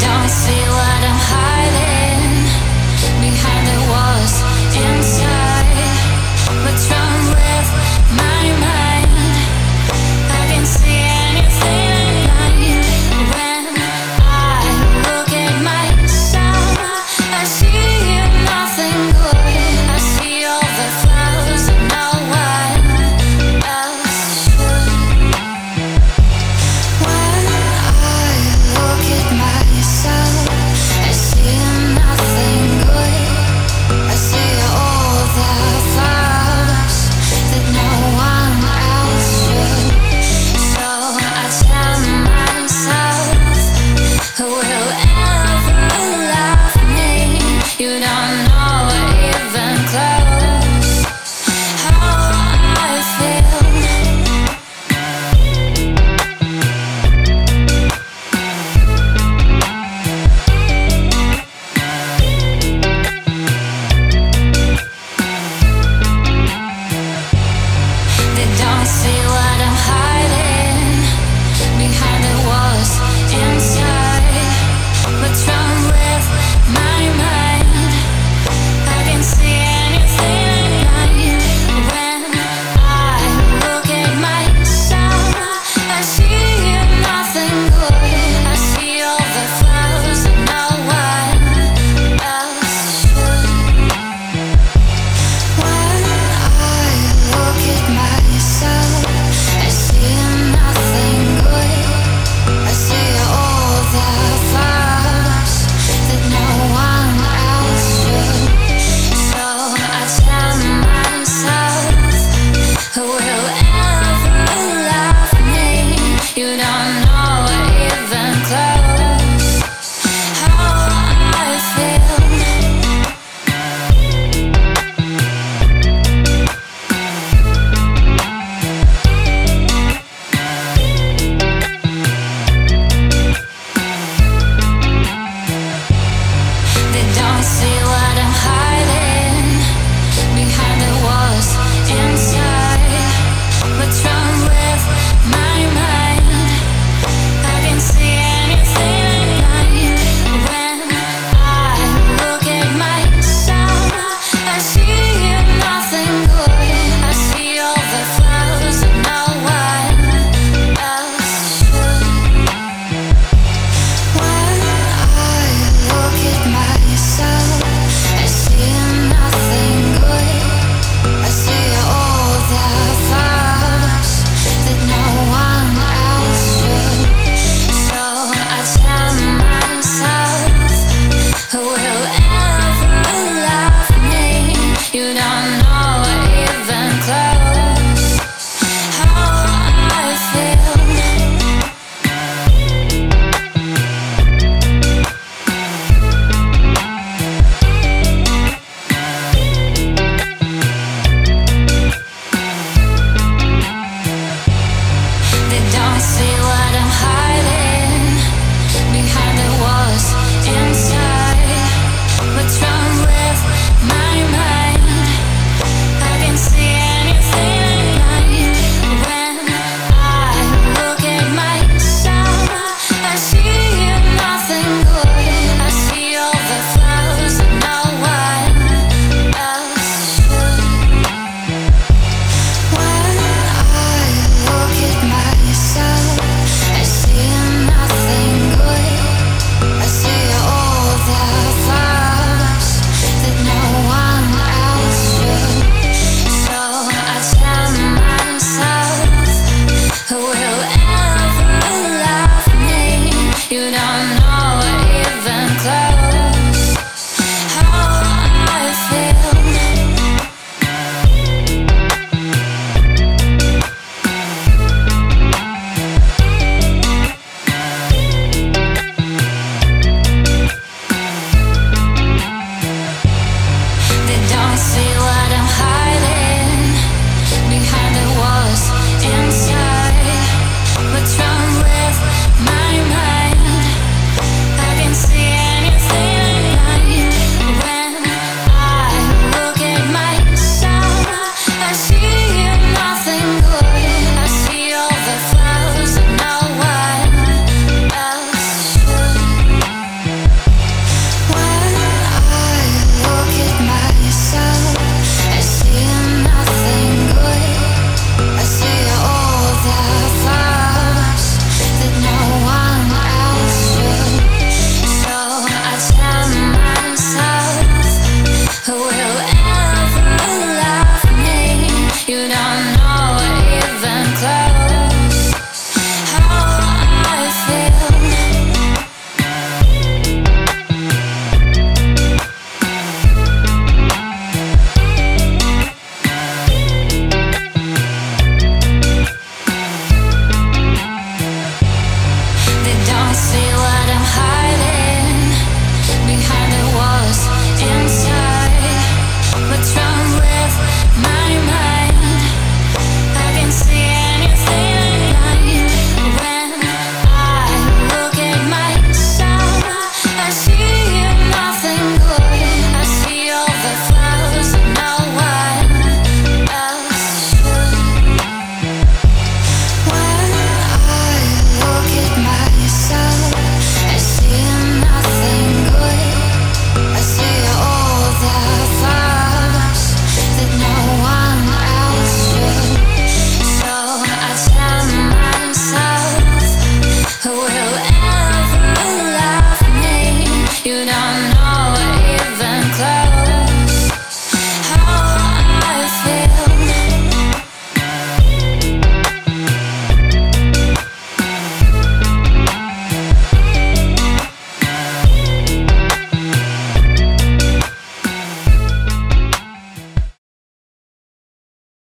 don't see what I'm hiding behind the walls inside. Don't see what I'm hiding behind the walls inside.